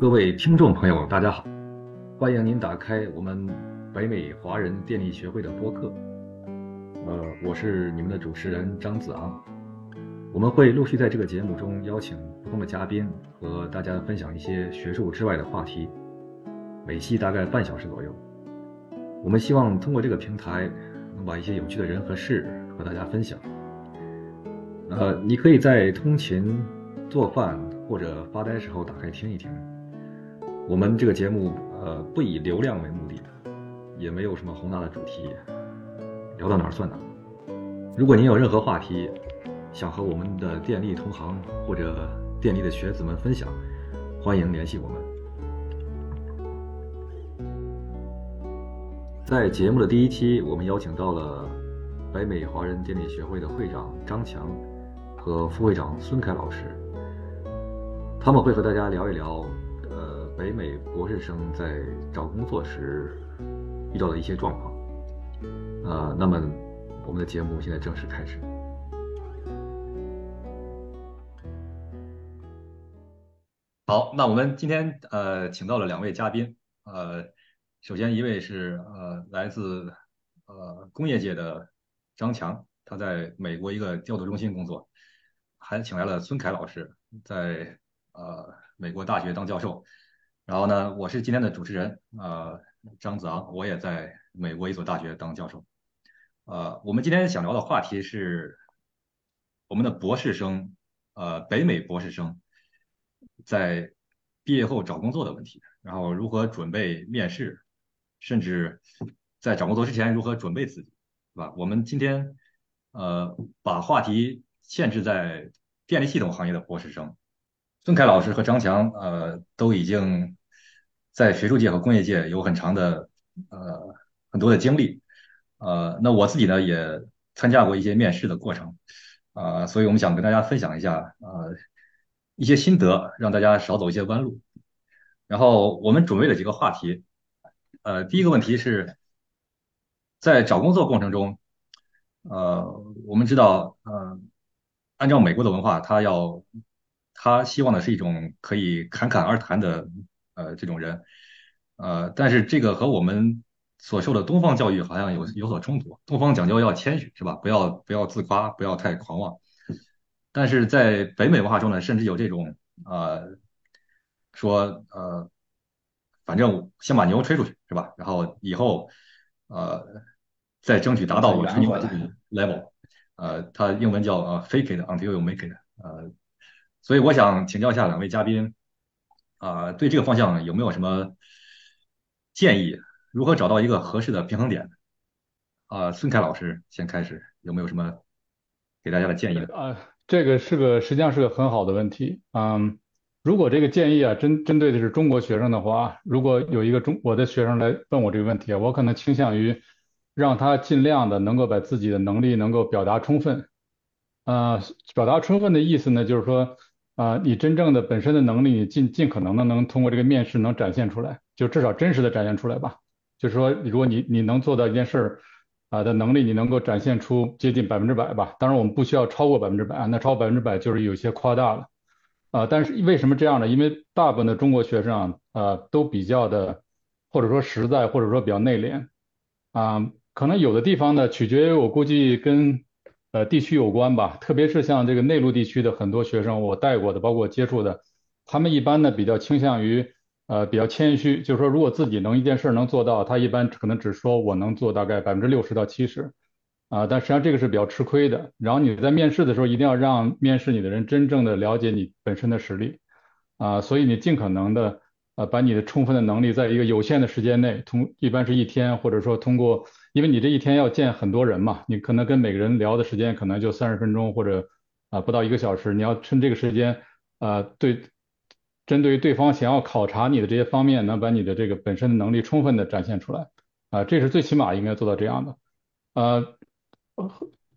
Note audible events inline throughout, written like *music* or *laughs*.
各位听众朋友，大家好，欢迎您打开我们北美华人电力学会的播客。呃，我是你们的主持人张子昂。我们会陆续在这个节目中邀请不同的嘉宾，和大家分享一些学术之外的话题，每期大概半小时左右。我们希望通过这个平台，能把一些有趣的人和事和大家分享。呃，你可以在通勤、做饭或者发呆时候打开听一听。我们这个节目，呃，不以流量为目的，也没有什么宏大的主题，聊到哪儿算哪儿。如果您有任何话题，想和我们的电力同行或者电力的学子们分享，欢迎联系我们。在节目的第一期，我们邀请到了北美华人电力学会的会长张强和副会长孙凯老师，他们会和大家聊一聊。北美博士生在找工作时遇到的一些状况，呃，那么我们的节目现在正式开始。好，那我们今天呃请到了两位嘉宾，呃，首先一位是呃来自呃工业界的张强，他在美国一个调度中心工作，还请来了孙凯老师，在呃美国大学当教授。然后呢，我是今天的主持人，呃，张子昂，我也在美国一所大学当教授。呃，我们今天想聊的话题是我们的博士生，呃，北美博士生在毕业后找工作的问题，然后如何准备面试，甚至在找工作之前如何准备自己，是吧？我们今天呃把话题限制在电力系统行业的博士生，孙凯老师和张强，呃，都已经。在学术界和工业界有很长的呃很多的经历，呃，那我自己呢也参加过一些面试的过程，啊，所以我们想跟大家分享一下呃一些心得，让大家少走一些弯路。然后我们准备了几个话题，呃，第一个问题是，在找工作过程中，呃，我们知道，呃，按照美国的文化，他要他希望的是一种可以侃侃而谈的。呃，这种人，呃，但是这个和我们所受的东方教育好像有有所冲突。东方讲究要谦虚，是吧？不要不要自夸，不要太狂妄。但是在北美文化中呢，甚至有这种呃，说呃，反正先把牛吹出去，是吧？然后以后呃，再争取达到我吹牛的这种 *laughs* level。呃，他英文叫呃 fake it until you make it。呃，所以我想请教一下两位嘉宾。啊，对这个方向有没有什么建议？如何找到一个合适的平衡点？啊，孙凯老师先开始，有没有什么给大家的建议？啊，这个是个实际上是个很好的问题。嗯，如果这个建议啊针针对的是中国学生的话，如果有一个中我的学生来问我这个问题，我可能倾向于让他尽量的能够把自己的能力能够表达充分。呃，表达充分的意思呢，就是说。啊，你真正的本身的能力，你尽尽可能的能通过这个面试能展现出来，就至少真实的展现出来吧。就是说，如果你你能做到一件事儿啊的能力，你能够展现出接近百分之百吧。当然，我们不需要超过百分之百，那超过百分之百就是有些夸大了。啊，但是为什么这样呢？因为大部分的中国学生啊，都比较的或者说实在，或者说比较内敛啊，可能有的地方呢，取决于我估计跟。呃，地区有关吧，特别是像这个内陆地区的很多学生，我带过的，包括接触的，他们一般呢比较倾向于呃比较谦虚，就是说如果自己能一件事能做到，他一般可能只说我能做大概百分之六十到七十，啊，但实际上这个是比较吃亏的。然后你在面试的时候，一定要让面试你的人真正的了解你本身的实力，啊，所以你尽可能的呃把你的充分的能力，在一个有限的时间内，通一般是一天，或者说通过。因为你这一天要见很多人嘛，你可能跟每个人聊的时间可能就三十分钟或者啊不到一个小时，你要趁这个时间啊对针对于对方想要考察你的这些方面，能把你的这个本身的能力充分的展现出来啊，这是最起码应该做到这样的呃，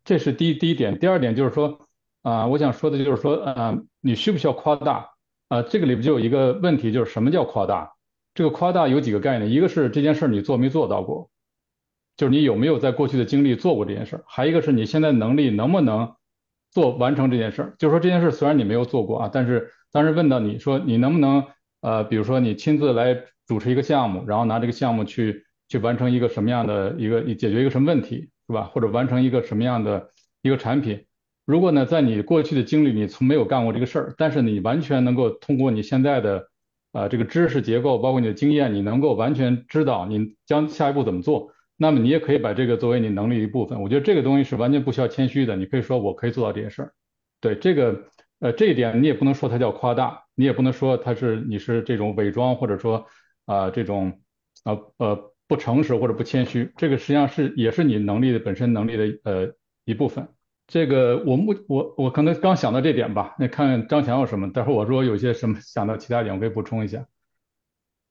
这是第一第一点，第二点就是说啊，我想说的就是说啊，你需不需要夸大啊？这个里边就有一个问题，就是什么叫夸大？这个夸大有几个概念，一个是这件事你做没做到过。就是你有没有在过去的经历做过这件事儿，还一个是你现在能力能不能做完成这件事儿。就是说这件事虽然你没有做过啊，但是当时问到你说你能不能呃，比如说你亲自来主持一个项目，然后拿这个项目去去完成一个什么样的一个你解决一个什么问题，是吧？或者完成一个什么样的一个产品。如果呢，在你过去的经历你从没有干过这个事儿，但是你完全能够通过你现在的呃这个知识结构，包括你的经验，你能够完全知道你将下一步怎么做，那么你也可以把这个作为你能力一部分。我觉得这个东西是完全不需要谦虚的，你可以说我可以做到这些事儿。对这个呃这一点，你也不能说它叫夸大，你也不能说它是你是这种伪装或者说啊这种啊呃不诚实或者不谦虚，这个实际上是也是你能力的本身能力的呃一部分。这个我目我我可能刚想到这点吧，那看张强有什么，待会儿我说有些什么想到其他点，我可以补充一下。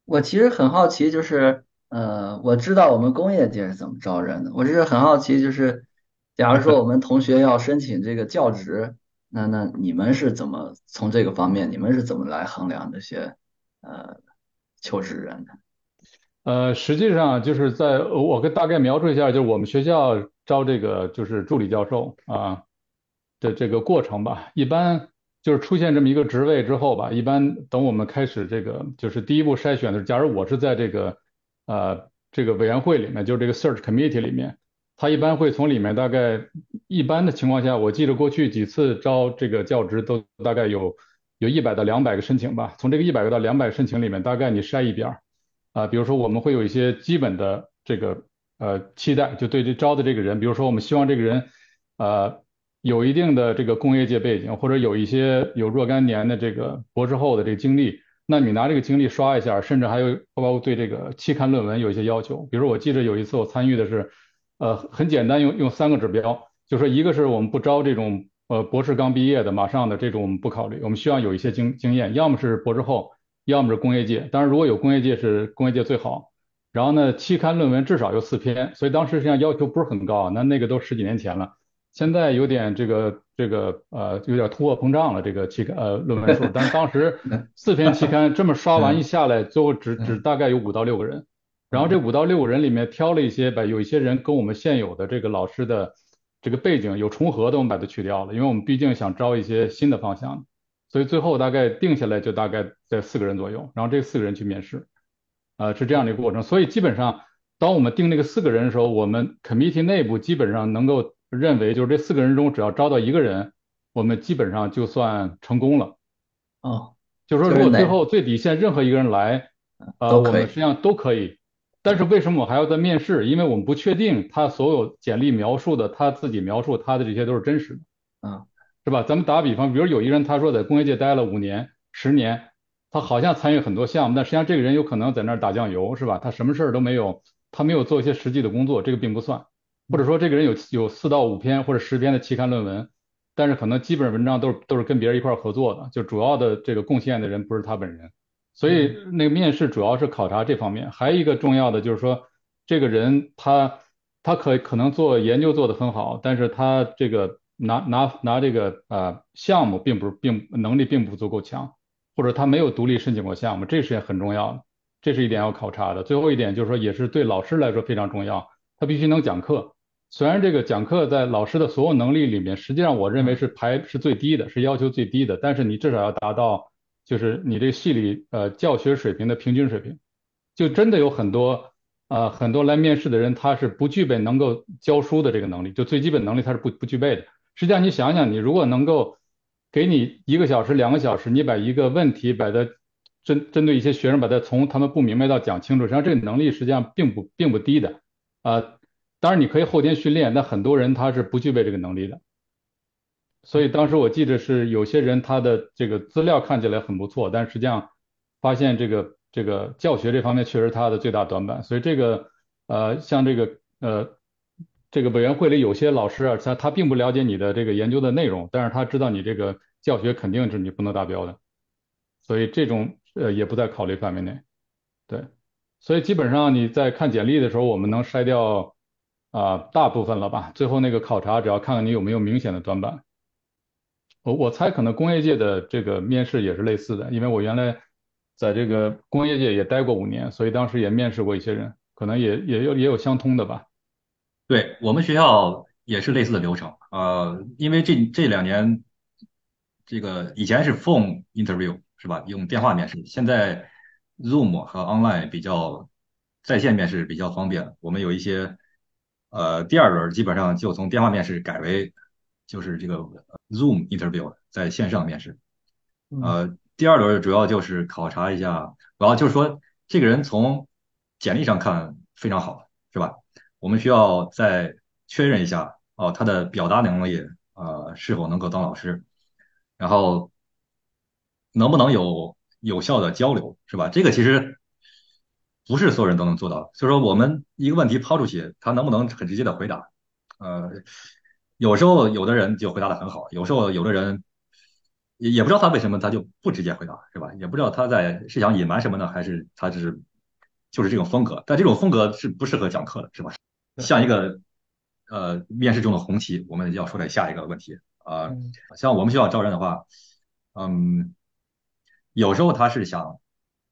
我其实很好奇，就是呃，我知道我们工业界是怎么招人的，我就是很好奇，就是假如说我们同学要申请这个教职，那那你们是怎么从这个方面，你们是怎么来衡量这些呃求职人的？呃，实际上就是在我跟大概描述一下，就是我们学校。招这个就是助理教授啊的这个过程吧，一般就是出现这么一个职位之后吧，一般等我们开始这个就是第一步筛选的时候，假如我是在这个呃这个委员会里面，就是这个 search committee 里面，他一般会从里面大概一般的情况下，我记得过去几次招这个教职都大概有有一百到两百个申请吧，从这个一百个到两百申请里面，大概你筛一边啊，比如说我们会有一些基本的这个。呃，期待就对这招的这个人，比如说我们希望这个人，呃，有一定的这个工业界背景，或者有一些有若干年的这个博士后的这个经历，那你拿这个经历刷一下，甚至还有包括对这个期刊论文有一些要求。比如我记得有一次我参与的是，呃，很简单，用用三个指标，就说一个是我们不招这种呃博士刚毕业的，马上的这种我们不考虑，我们需要有一些经经验，要么是博士后，要么是工业界，当然如果有工业界是工业界最好。然后呢，期刊论文至少有四篇，所以当时实际上要求不是很高，那那个都十几年前了，现在有点这个这个呃有点通货膨胀了这个期刊呃论文数，但当时 *laughs* 四篇期刊这么刷完一下来，最后只只大概有五到六个人，然后这五到六个人里面挑了一些，把有一些人跟我们现有的这个老师的这个背景有重合的，我们把它去掉了，因为我们毕竟想招一些新的方向，所以最后大概定下来就大概在四个人左右，然后这四个人去面试。呃，是这样的一个过程，所以基本上，当我们定那个四个人的时候，我们 committee 内部基本上能够认为，就是这四个人中只要招到一个人，我们基本上就算成功了。哦，就是说，如果最后最底线任何一个人来，呃，我们实际上都可以。但是为什么我还要在面试？因为我们不确定他所有简历描述的，他自己描述他的这些都是真实的。嗯，是吧？咱们打个比方，比如有一个人他说在工业界待了五年、十年。他好像参与很多项目，但实际上这个人有可能在那儿打酱油，是吧？他什么事儿都没有，他没有做一些实际的工作，这个并不算。或者说这个人有有四到五篇或者十篇的期刊论文，但是可能基本文章都是都是跟别人一块合作的，就主要的这个贡献的人不是他本人。所以那个面试主要是考察这方面。还有一个重要的就是说，这个人他他可可能做研究做得很好，但是他这个拿拿拿这个呃项目并不是并能力并不足够强。或者他没有独立申请过项目，这是很重要的，这是一点要考察的。最后一点就是说，也是对老师来说非常重要，他必须能讲课。虽然这个讲课在老师的所有能力里面，实际上我认为是排是最低的，是要求最低的，但是你至少要达到，就是你这系里呃教学水平的平均水平。就真的有很多呃很多来面试的人，他是不具备能够教书的这个能力，就最基本能力他是不不具备的。实际上你想想，你如果能够给你一个小时、两个小时，你把一个问题把它针针对一些学生，把它从他们不明白到讲清楚，实际上这个能力实际上并不并不低的啊。当然你可以后天训练，但很多人他是不具备这个能力的。所以当时我记得是有些人他的这个资料看起来很不错，但实际上发现这个这个教学这方面确实他的最大短板。所以这个呃像这个呃。这个委员会里有些老师啊，他他并不了解你的这个研究的内容，但是他知道你这个教学肯定是你不能达标的，所以这种呃也不在考虑范围内。对，所以基本上你在看简历的时候，我们能筛掉啊大部分了吧？最后那个考察只要看看你有没有明显的短板。我我猜可能工业界的这个面试也是类似的，因为我原来在这个工业界也待过五年，所以当时也面试过一些人，可能也也有也有相通的吧。对我们学校也是类似的流程，呃，因为这这两年，这个以前是 phone interview 是吧？用电话面试。现在 Zoom 和 Online 比较在线面试比较方便，我们有一些呃第二轮基本上就从电话面试改为就是这个 Zoom interview 在线上面试。呃，第二轮主要就是考察一下，主要就是说这个人从简历上看非常好，是吧？我们需要再确认一下哦，他的表达能力呃是否能够当老师，然后能不能有有效的交流，是吧？这个其实不是所有人都能做到，所以说我们一个问题抛出去，他能不能很直接的回答？呃，有时候有的人就回答的很好，有时候有的人。也也不知道他为什么他就不直接回答，是吧？也不知道他在是想隐瞒什么呢，还是他只是就是这种风格？但这种风格是不适合讲课的，是吧？像一个呃面试中的红旗，我们要说的下一个问题啊，像我们学校招人的话，嗯，有时候他是想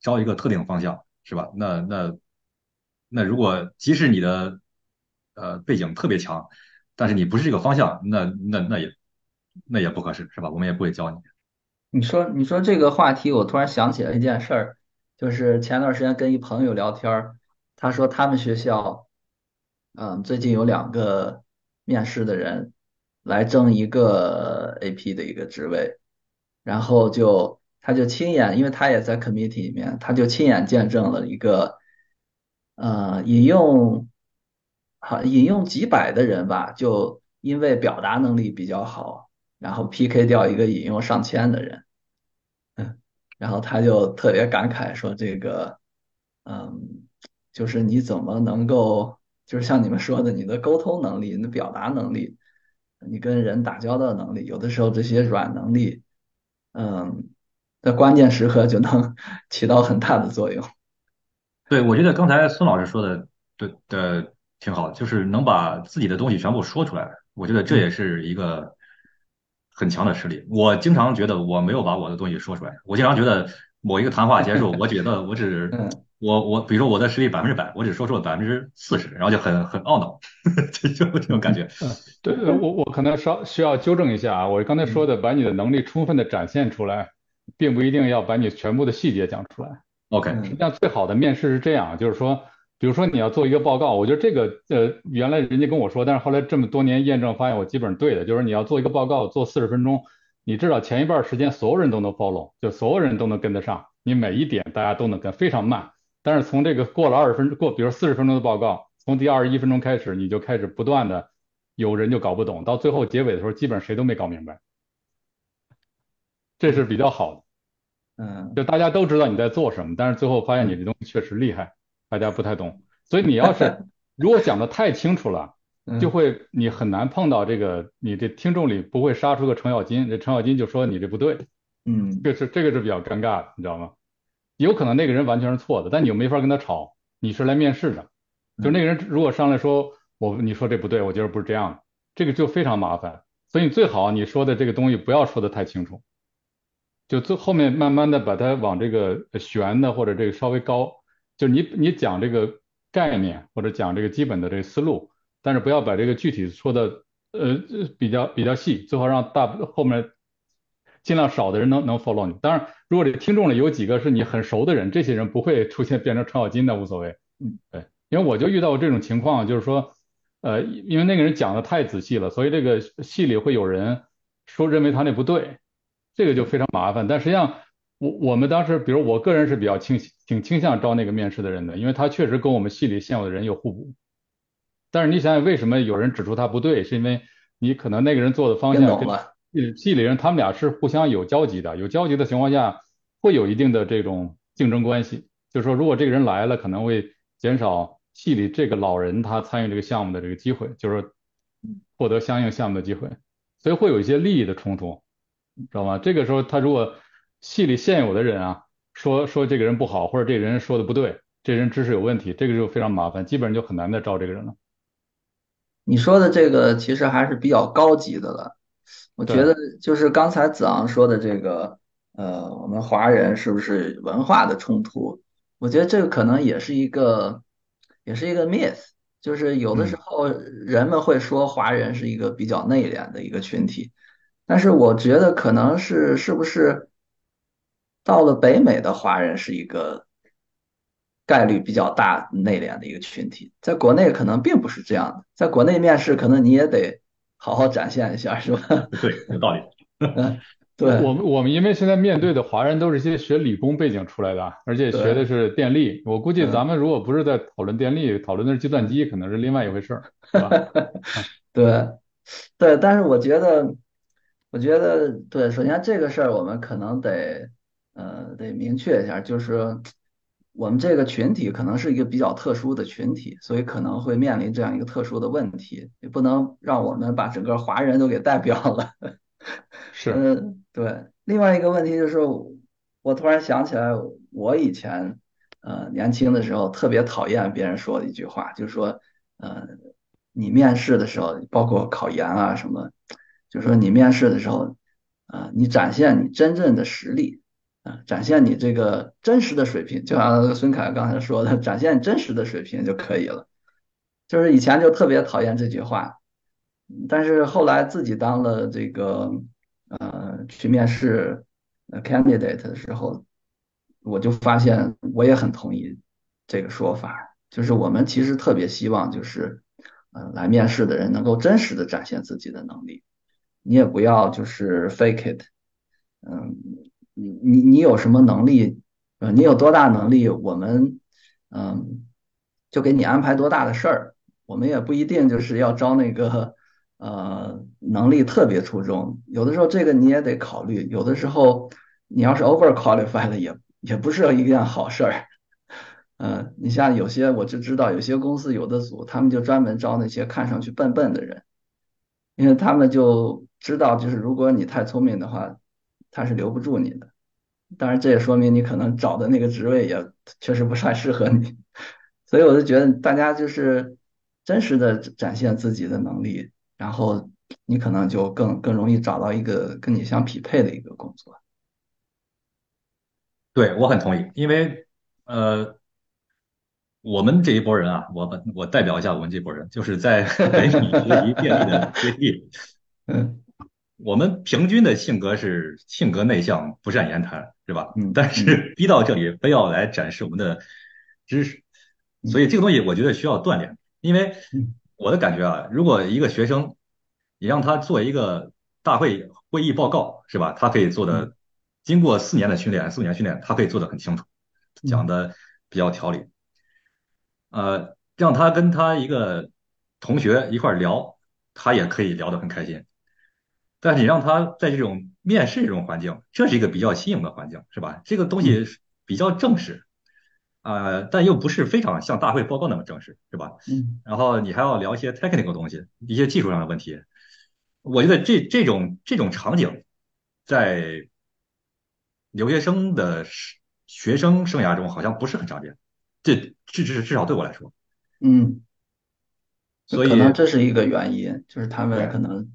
招一个特定方向，是吧？那那那如果即使你的呃背景特别强，但是你不是这个方向，那那那也那也不合适，是吧？我们也不会教你。你说你说这个话题，我突然想起了一件事儿，就是前段时间跟一朋友聊天，他说他们学校，嗯，最近有两个面试的人来争一个 AP 的一个职位，然后就他就亲眼，因为他也在 committee 里面，他就亲眼见证了一个，呃，引用，好引用几百的人吧，就因为表达能力比较好。然后 PK 掉一个引用上千的人，嗯，*laughs* 然后他就特别感慨说：“这个，嗯，就是你怎么能够，就是像你们说的，你的沟通能力、你的表达能力、你跟人打交道能力，有的时候这些软能力，嗯，在关键时刻就能 *laughs* 起到很大的作用。”对，我觉得刚才孙老师说的，对的，挺好，就是能把自己的东西全部说出来，我觉得这也是一个。很强的实力，我经常觉得我没有把我的东西说出来。我经常觉得某一个谈话结束，我觉得我只 *laughs* 我我，比如说我的实力百分之百，我只说出了百分之四十，然后就很很懊恼，*laughs* 就这种感觉。对，我我可能稍需要纠正一下啊，我刚才说的把你的能力充分的展现出来，并不一定要把你全部的细节讲出来。OK，实际上最好的面试是这样，就是说。比如说你要做一个报告，我觉得这个呃原来人家跟我说，但是后来这么多年验证发现我基本上对的，就是你要做一个报告做四十分钟，你至少前一半时间所有人都能 follow，就所有人都能跟得上，你每一点大家都能跟，非常慢。但是从这个过了二十分过，比如四十分钟的报告，从第二十一分钟开始，你就开始不断的有人就搞不懂，到最后结尾的时候，基本上谁都没搞明白，这是比较好的。嗯，就大家都知道你在做什么，但是最后发现你这东西确实厉害。大家不太懂，所以你要是 *laughs* 如果讲的太清楚了，就会你很难碰到这个，你这听众里不会杀出个程咬金，这程咬金就说你这不对，嗯，这是这个是比较尴尬的，你知道吗？有可能那个人完全是错的，但你又没法跟他吵，你是来面试的，就那个人如果上来说我你说这不对，我觉得不是这样的，这个就非常麻烦，所以你最好你说的这个东西不要说的太清楚，就最后面慢慢的把它往这个悬的或者这个稍微高。就你你讲这个概念或者讲这个基本的这个思路，但是不要把这个具体说的呃比较比较细，最好让大后面尽量少的人能能 follow 你。当然，如果这听众里有几个是你很熟的人，这些人不会 *laughs* 出现变成程咬金的无所谓。嗯，对，因为我就遇到过这种情况，就是说呃因为那个人讲的太仔细了，所以这个戏里会有人说认为他那不对，这个就非常麻烦。但实际上。我我们当时，比如我个人是比较倾挺倾向招那个面试的人的，因为他确实跟我们系里现有的人有互补。但是你想想，为什么有人指出他不对？是因为你可能那个人做的方向跟系系里人他们俩是互相有交集的，有交集的情况下会有一定的这种竞争关系。就是说，如果这个人来了，可能会减少系里这个老人他参与这个项目的这个机会，就是获得相应项目的机会，所以会有一些利益的冲突，知道吗？这个时候他如果戏里现有的人啊，说说这个人不好，或者这人说的不对，这人知识有问题，这个就非常麻烦，基本上就很难再招这个人了。你说的这个其实还是比较高级的了，我觉得就是刚才子昂说的这个，呃，我们华人是不是文化的冲突？我觉得这个可能也是一个，也是一个 myth，就是有的时候人们会说华人是一个比较内敛的一个群体，但是我觉得可能是是不是？到了北美的华人是一个概率比较大内敛的一个群体，在国内可能并不是这样的，在国内面试可能你也得好好展现一下，是吧？*laughs* 对，有道理。*laughs* 对，我们我们因为现在面对的华人都是一些学理工背景出来的，而且学的是电力。我估计咱们如果不是在讨论电力，讨论的是计算机，可能是另外一回事儿，是吧？*laughs* 对，对，但是我觉得，我觉得，对，首先这个事儿我们可能得，呃，得明确一下，就是，我们这个群体可能是一个比较特殊的群体，所以可能会面临这样一个特殊的问题，也不能让我们把整个华人都给代表了。*laughs* 是，嗯，对。另外一个问题就是，我突然想起来，我以前呃年轻的时候特别讨厌别人说的一句话，就是说，呃，你面试的时候，包括考研啊什么，就是说你面试的时候，啊，你展现你真正的实力，啊，展现你这个真实的水平，就像孙凯刚才说的，展现真实的水平就可以了。就是以前就特别讨厌这句话。但是后来自己当了这个呃去面试 candidate 的时候，我就发现我也很同意这个说法，就是我们其实特别希望就是呃来面试的人能够真实的展现自己的能力，你也不要就是 fake it，嗯，你你你有什么能力，呃你有多大能力，我们嗯就给你安排多大的事儿，我们也不一定就是要招那个。呃，能力特别出众，有的时候这个你也得考虑。有的时候你要是 over qualified 了，也也不是一件好事儿。嗯，你像有些我就知道，有些公司有的组，他们就专门招那些看上去笨笨的人，因为他们就知道，就是如果你太聪明的话，他是留不住你的。当然，这也说明你可能找的那个职位也确实不太适合你。所以我就觉得大家就是真实的展现自己的能力。然后你可能就更更容易找到一个跟你相匹配的一个工作。对我很同意，因为呃，我们这一波人啊，我我代表一下我们这波人，就是在北美学习电力的学弟，*laughs* 嗯，我们平均的性格是性格内向，不善言谈，是吧？嗯。但是逼到这里，非要来展示我们的知识，所以这个东西我觉得需要锻炼，因为。我的感觉啊，如果一个学生，你让他做一个大会会议报告，是吧？他可以做的，经过四年的训练，四五年训练，他可以做的很清楚，讲的比较条理。呃，让他跟他一个同学一块聊，他也可以聊得很开心。但是你让他在这种面试这种环境，这是一个比较新颖的环境，是吧？这个东西比较正式。呃，但又不是非常像大会报告那么正式，是吧？嗯。然后你还要聊一些 technical 东西，一些技术上的问题。我觉得这这种这种场景，在留学生的学生生涯中好像不是很常见。这至至至少对我来说，嗯。所以可能这是一个原因，就是他们可能，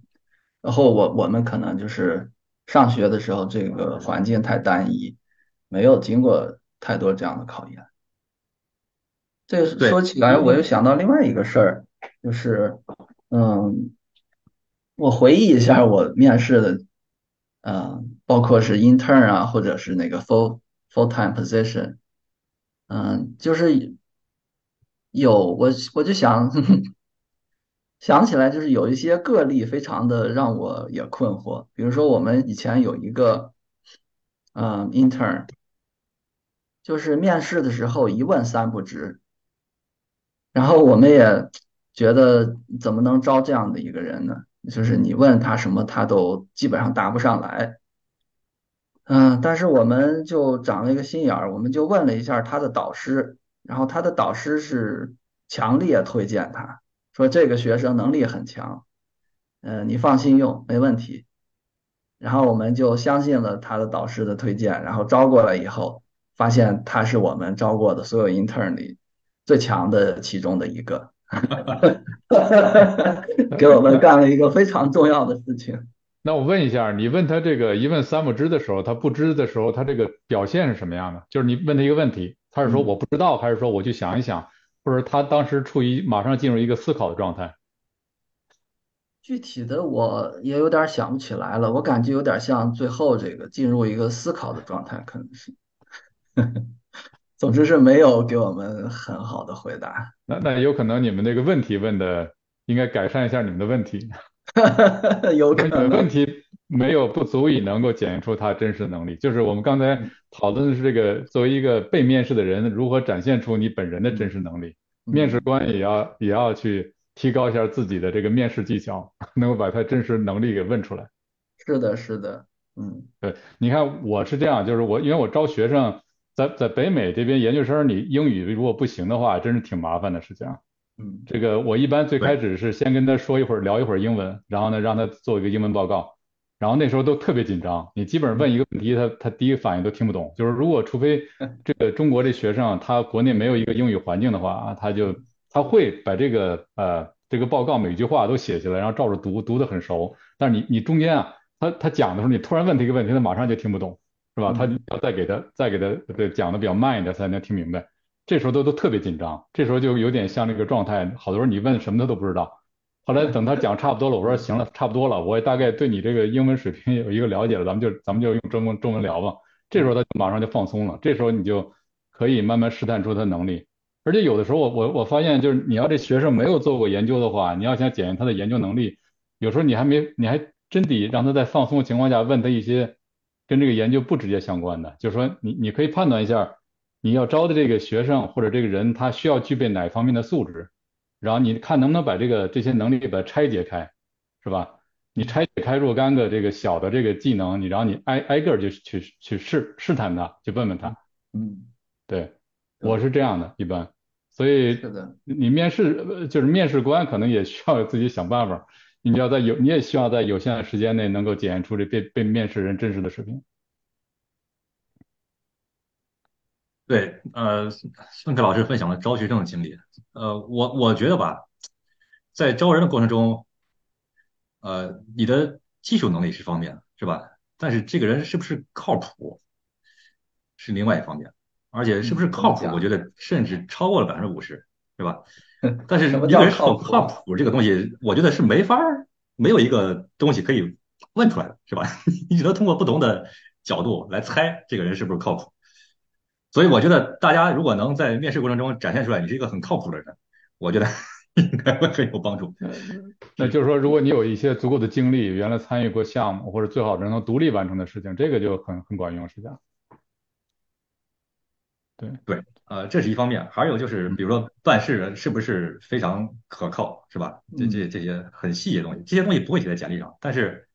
然后我我们可能就是上学的时候这个环境太单一，没有经过太多这样的考验。这说起来，我又想到另外一个事儿，就是，嗯，我回忆一下我面试的，嗯，包括是 intern 啊，或者是那个 full full time position，嗯，就是有我我就想想起来，就是有一些个例非常的让我也困惑，比如说我们以前有一个，嗯，intern，就是面试的时候一问三不知。然后我们也觉得怎么能招这样的一个人呢？就是你问他什么，他都基本上答不上来。嗯，但是我们就长了一个心眼儿，我们就问了一下他的导师，然后他的导师是强烈推荐他，说这个学生能力很强，嗯，你放心用，没问题。然后我们就相信了他的导师的推荐，然后招过来以后，发现他是我们招过的所有 intern 里。最强的其中的一个，*laughs* 给我们干了一个非常重要的事情。那我问一下，你问他这个一问三不知的时候，他不知的时候，他这个表现是什么样的？就是你问他一个问题，他是说我不知道，还是说我去想一想，或者他当时处于马上进入一个思考的状态？具体的我也有点想不起来了，我感觉有点像最后这个进入一个思考的状态，可能是。总之是没有给我们很好的回答。那那有可能你们那个问题问的应该改善一下你们的问题。*laughs* 有可能问题没有不足以能够检验出他真实能力。就是我们刚才讨论的是这个，作为一个被面试的人，如何展现出你本人的真实能力。面试官也要也要去提高一下自己的这个面试技巧，*laughs* 能够把他真实能力给问出来。是的，是的，嗯，对，你看我是这样，就是我因为我招学生。在在北美这边研究生，你英语如果不行的话，真是挺麻烦的事情。嗯，这个我一般最开始是先跟他说一会儿，聊一会儿英文，然后呢让他做一个英文报告，然后那时候都特别紧张。你基本上问一个问题，他他第一反应都听不懂。就是如果除非这个中国这学生他国内没有一个英语环境的话啊，他就他会把这个呃这个报告每句话都写下来，然后照着读，读得很熟。但是你你中间啊，他他讲的时候，你突然问他一个问题，他马上就听不懂。是吧？他要再给他再给他讲的比较慢一点，才能听明白。这时候都都特别紧张，这时候就有点像那个状态。好多人你问什么他都不知道。后来等他讲差不多了，我说行了，差不多了，我也大概对你这个英文水平有一个了解了，咱们就咱们就用中文中文聊吧。这时候他马上就放松了，这时候你就可以慢慢试探出他能力。而且有的时候我我我发现就是你要这学生没有做过研究的话，你要想检验他的研究能力，有时候你还没你还真得让他在放松的情况下问他一些。跟这个研究不直接相关的，就是说你你可以判断一下，你要招的这个学生或者这个人他需要具备哪方面的素质，然后你看能不能把这个这些能力把它拆解开，是吧？你拆解开若干个这个小的这个技能，你然后你挨挨个就去去试试探他，去问问他。嗯，对，我是这样的，一般，所以，你面试就是面试官可能也需要自己想办法。你要在有，你也需要在有限的时间内能够检验出这被被面试人真实的水平。对，呃，孙凯老师分享了招学生的经历，呃，我我觉得吧，在招人的过程中，呃，你的技术能力是方面，是吧？但是这个人是不是靠谱，是另外一方面，而且是不是靠谱，我觉得甚至超过了百分之五十，是吧？*laughs* 但是一个人靠不靠谱这个东西，我觉得是没法儿，没有一个东西可以问出来的，是吧？*laughs* 你只能通过不同的角度来猜这个人是不是靠谱。所以我觉得大家如果能在面试过程中展现出来你是一个很靠谱的人，我觉得 *laughs* 应该会很有帮助。那就是说，如果你有一些足够的经历，原来参与过项目，或者最好是能独立完成的事情，这个就很很管用，是这样。对对。呃，这是一方面，还有就是，比如说办事是不是非常可靠，是吧？这这这些很细的东西，这些东西不会写在简历上，但是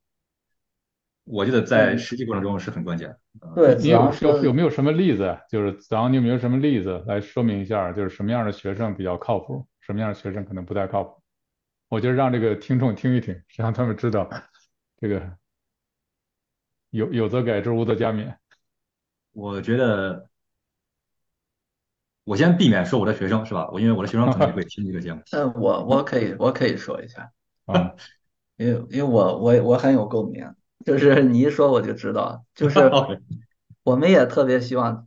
我觉得在实际过程中是很关键。对，你有有有没有什么例子？就是子昂，你有没有什么例子来说明一下，就是什么样的学生比较靠谱，什么样的学生可能不太靠谱？我就让这个听众听一听，让他们知道这个有有则改之，无则加勉。我觉得。我先避免说我的学生是吧？我因为我的学生可能会听这个节目。*laughs* 嗯，我我可以我可以说一下，*laughs* 啊，因为因为我我我很有共鸣，就是你一说我就知道，就 *laughs* 是我们也特别希望，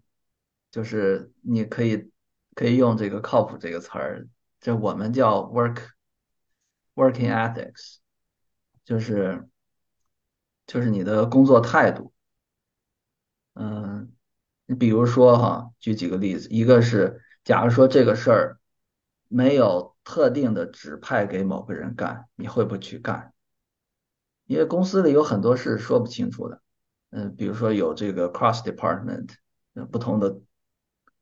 就是你可以可以用这个靠谱这个词儿，这我们叫 work working ethics，就是就是你的工作态度，嗯。你比如说哈，举几个例子，一个是，假如说这个事儿没有特定的指派给某个人干，你会不会去干？因为公司里有很多事说不清楚的，嗯，比如说有这个 cross department，不同的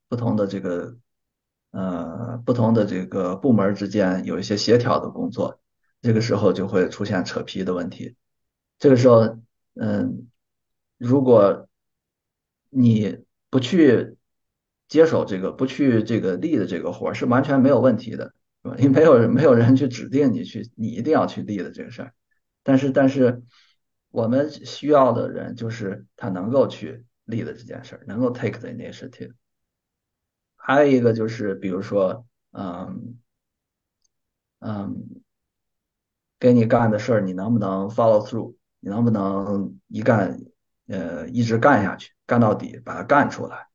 不同的这个呃不同的这个部门之间有一些协调的工作，这个时候就会出现扯皮的问题。这个时候，嗯，如果你不去接手这个，不去这个立的这个活是完全没有问题的，是吧？因为没有没有人去指定你去，你一定要去立的这个事儿。但是但是我们需要的人就是他能够去立的这件事儿，能够 take the initiative。还有一个就是，比如说，嗯嗯，给你干的事儿，你能不能 follow through？你能不能一干呃一直干下去？干到底，把它干出来。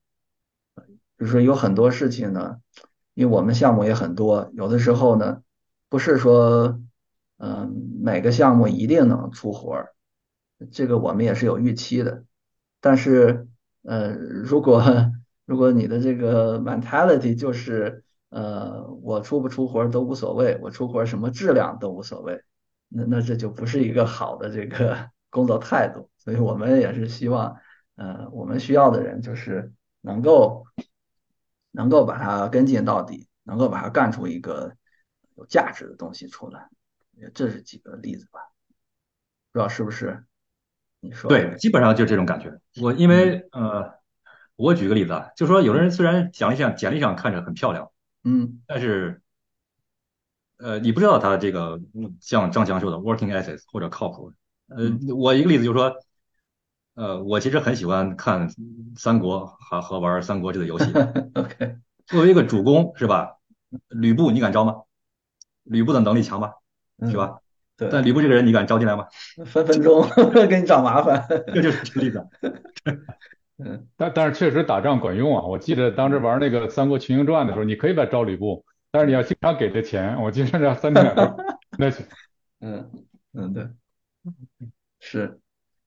就是说有很多事情呢，因为我们项目也很多，有的时候呢，不是说嗯，每个项目一定能出活儿，这个我们也是有预期的。但是，呃，如果 *laughs* 如果你的这个 mentality 就是，呃，我出不出活儿都无所谓，我出活儿什么质量都无所谓，那那这就不是一个好的这个 *laughs* 工作态度。所以我们也是希望，呃，我们需要的人就是能够能够把它跟进到底，能够把它干出一个有价值的东西出来。这是几个例子吧，不知道是不是你说对，基本上就这种感觉。我因为呃，我举个例子啊，就说有的人虽然想一想简历上看着很漂亮，嗯，但是呃，你不知道他这个像张强说的 working ethics 或者靠谱。呃，我一个例子就是说，呃，我其实很喜欢看三国和和玩三国这个游戏。*laughs* OK，作为一个主公是吧？吕布你敢招吗？吕布的能力强吗？是吧？对。但吕布这个人，你敢招进来吗？分分钟 *laughs* 给你找麻烦。这就是这个例子。*laughs* 嗯，但但是确实打仗管用啊！我记得当时玩那个《三国群英传》的时候，你可以来招吕布，但是你要经常给他钱。我记得这三天两头那行。*laughs* 嗯嗯，对，是。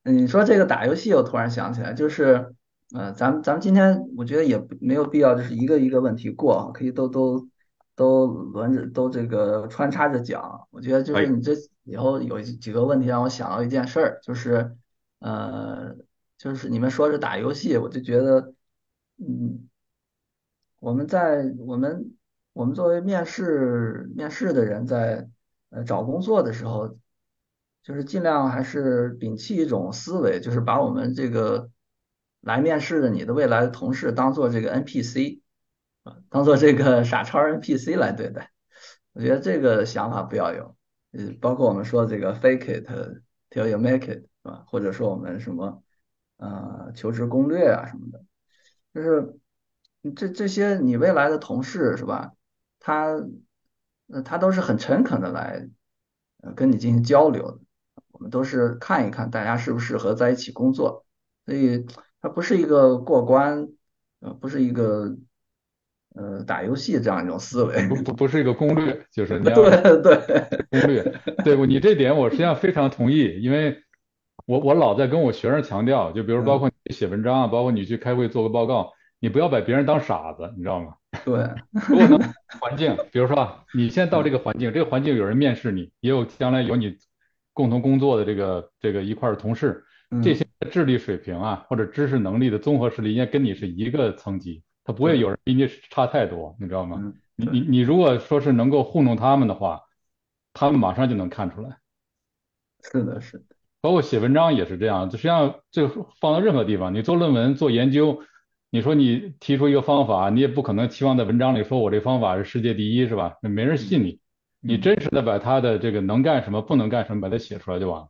你说这个打游戏，我突然想起来，就是，呃，咱们咱们今天我觉得也没有必要，就是一个一个问题过，可以都都。都轮着都这个穿插着讲，我觉得就是你这以后有几个问题让我想到一件事儿，就是呃，就是你们说是打游戏，我就觉得，嗯，我们在我们我们作为面试面试的人在呃找工作的时候，就是尽量还是摒弃一种思维，就是把我们这个来面试的你的未来的同事当做这个 NPC。当做这个傻超 NPC 来对待，我觉得这个想法不要有。呃，包括我们说这个 fake it till you make it，是吧？或者说我们什么呃求职攻略啊什么的，就是这这些你未来的同事是吧？他呃他都是很诚恳的来呃跟你进行交流的。我们都是看一看大家适不适合在一起工作，所以它不是一个过关，呃，不是一个。呃，打游戏这样一种思维，不不不是一个攻略，就是对对攻略，对不？你这点我实际上非常同意，因为我我老在跟我学生强调，就比如包括你写文章啊，包括你去开会做个报告，你不要把别人当傻子，你知道吗？*laughs* 对，如果能环境，比如说你现在到这个环境，这个环境有人面试你，也有将来有你共同工作的这个这个一块的同事，这些智力水平啊或者知识能力的综合实力应该跟你是一个层级。他不会有人比你差太多，你知道吗？你你你如果说是能够糊弄他们的话，他们马上就能看出来。是的，是的。包括写文章也是这样，实际上这放到任何地方，你做论文做研究，你说你提出一个方法，你也不可能期望在文章里说我这方法是世界第一，是吧？没人信你。你真实的把他的这个能干什么，不能干什么，把它写出来就完了。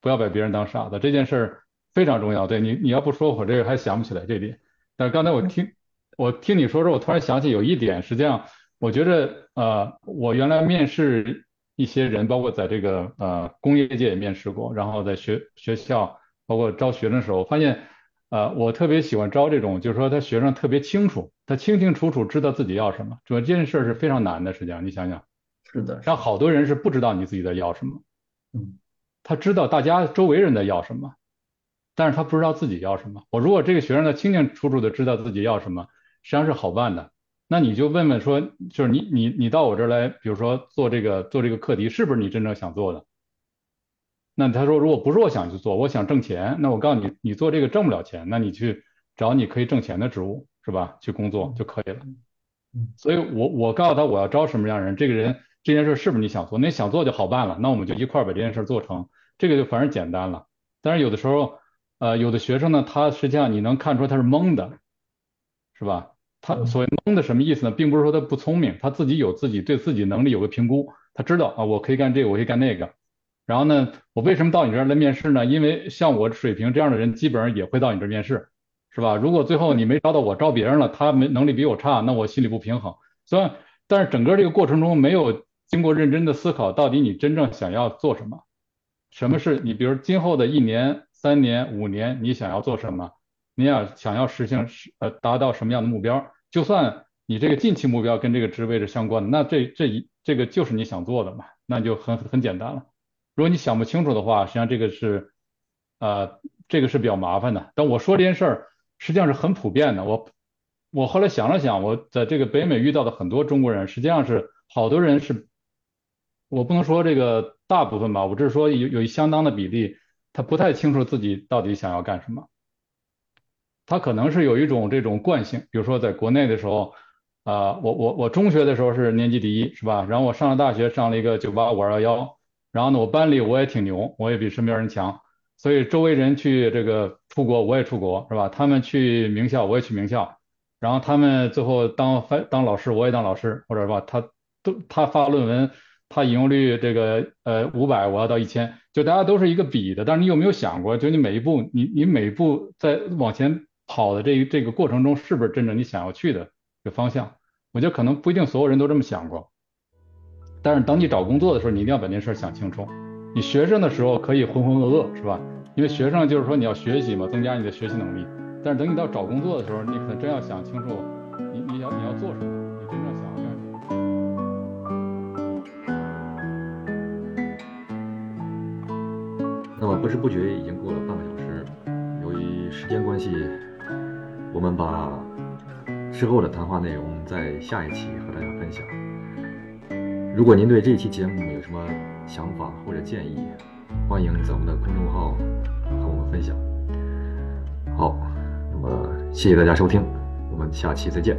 不要把别人当傻子，这件事儿非常重要。对你，你要不说我这个还想不起来这点。但是刚才我听。我听你说说，我突然想起有一点，实际上我觉得，呃，我原来面试一些人，包括在这个呃工业界也面试过，然后在学学校，包括招学生的时候，发现，呃，我特别喜欢招这种，就是说他学生特别清楚，他清清楚楚知道自己要什么。主要这件事是非常难的，实际上你想想。是的。让好多人是不知道你自己在要什么。嗯。他知道大家周围人在要什么，但是他不知道自己要什么。我如果这个学生他清清楚楚的知道自己要什么。实际上是好办的，那你就问问说，就是你你你到我这儿来，比如说做这个做这个课题，是不是你真正想做的？那他说如果不是我想去做，我想挣钱，那我告诉你，你做这个挣不了钱，那你去找你可以挣钱的职务，是吧？去工作就可以了。所以我我告诉他我要招什么样人，这个人这件事是不是你想做？那想做就好办了，那我们就一块儿把这件事做成，这个就反而简单了。但是有的时候，呃，有的学生呢，他实际上你能看出他是懵的，是吧？他所谓懵的什么意思呢？并不是说他不聪明，他自己有自己对自己能力有个评估，他知道啊，我可以干这个，我可以干那个。然后呢，我为什么到你这儿来面试呢？因为像我水平这样的人，基本上也会到你这儿面试，是吧？如果最后你没招到我，招别人了，他没能力比我差，那我心里不平衡。所以，但是整个这个过程中没有经过认真的思考，到底你真正想要做什么？什么是你？比如今后的一年、三年、五年，你想要做什么？你要想要实现呃达到什么样的目标？就算你这个近期目标跟这个职位是相关的，那这这一这个就是你想做的嘛，那就很很简单了。如果你想不清楚的话，实际上这个是，呃，这个是比较麻烦的。但我说这件事儿实际上是很普遍的。我我后来想了想，我在这个北美遇到的很多中国人，实际上是好多人是，我不能说这个大部分吧，我只是说有有一相当的比例，他不太清楚自己到底想要干什么。他可能是有一种这种惯性，比如说在国内的时候，啊，我我我中学的时候是年级第一，是吧？然后我上了大学，上了一个九八五二幺幺，然后呢，我班里我也挺牛，我也比身边人强，所以周围人去这个出国，我也出国，是吧？他们去名校，我也去名校，然后他们最后当翻当老师，我也当老师，或者吧，他都他发论文，他引用率这个呃五百，我要到一千，就大家都是一个比的，但是你有没有想过，就你每一步，你你每一步在往前。跑的这一这个过程中，是不是真正你想要去的这方向？我觉得可能不一定所有人都这么想过。但是等你找工作的时候，你一定要把这事儿想清楚。你学生的时候可以浑浑噩噩，是吧？因为学生就是说你要学习嘛，增加你的学习能力。但是等你到找工作的时候，你可真要想清楚，你你要你要做什么，你真正想要干什么。那么不知不觉已经过了半个小时，由于时间关系。我们把之后的谈话内容在下一期和大家分享。如果您对这期节目有什么想法或者建议，欢迎在我们的公众号和我们分享。好，那么谢谢大家收听，我们下期再见。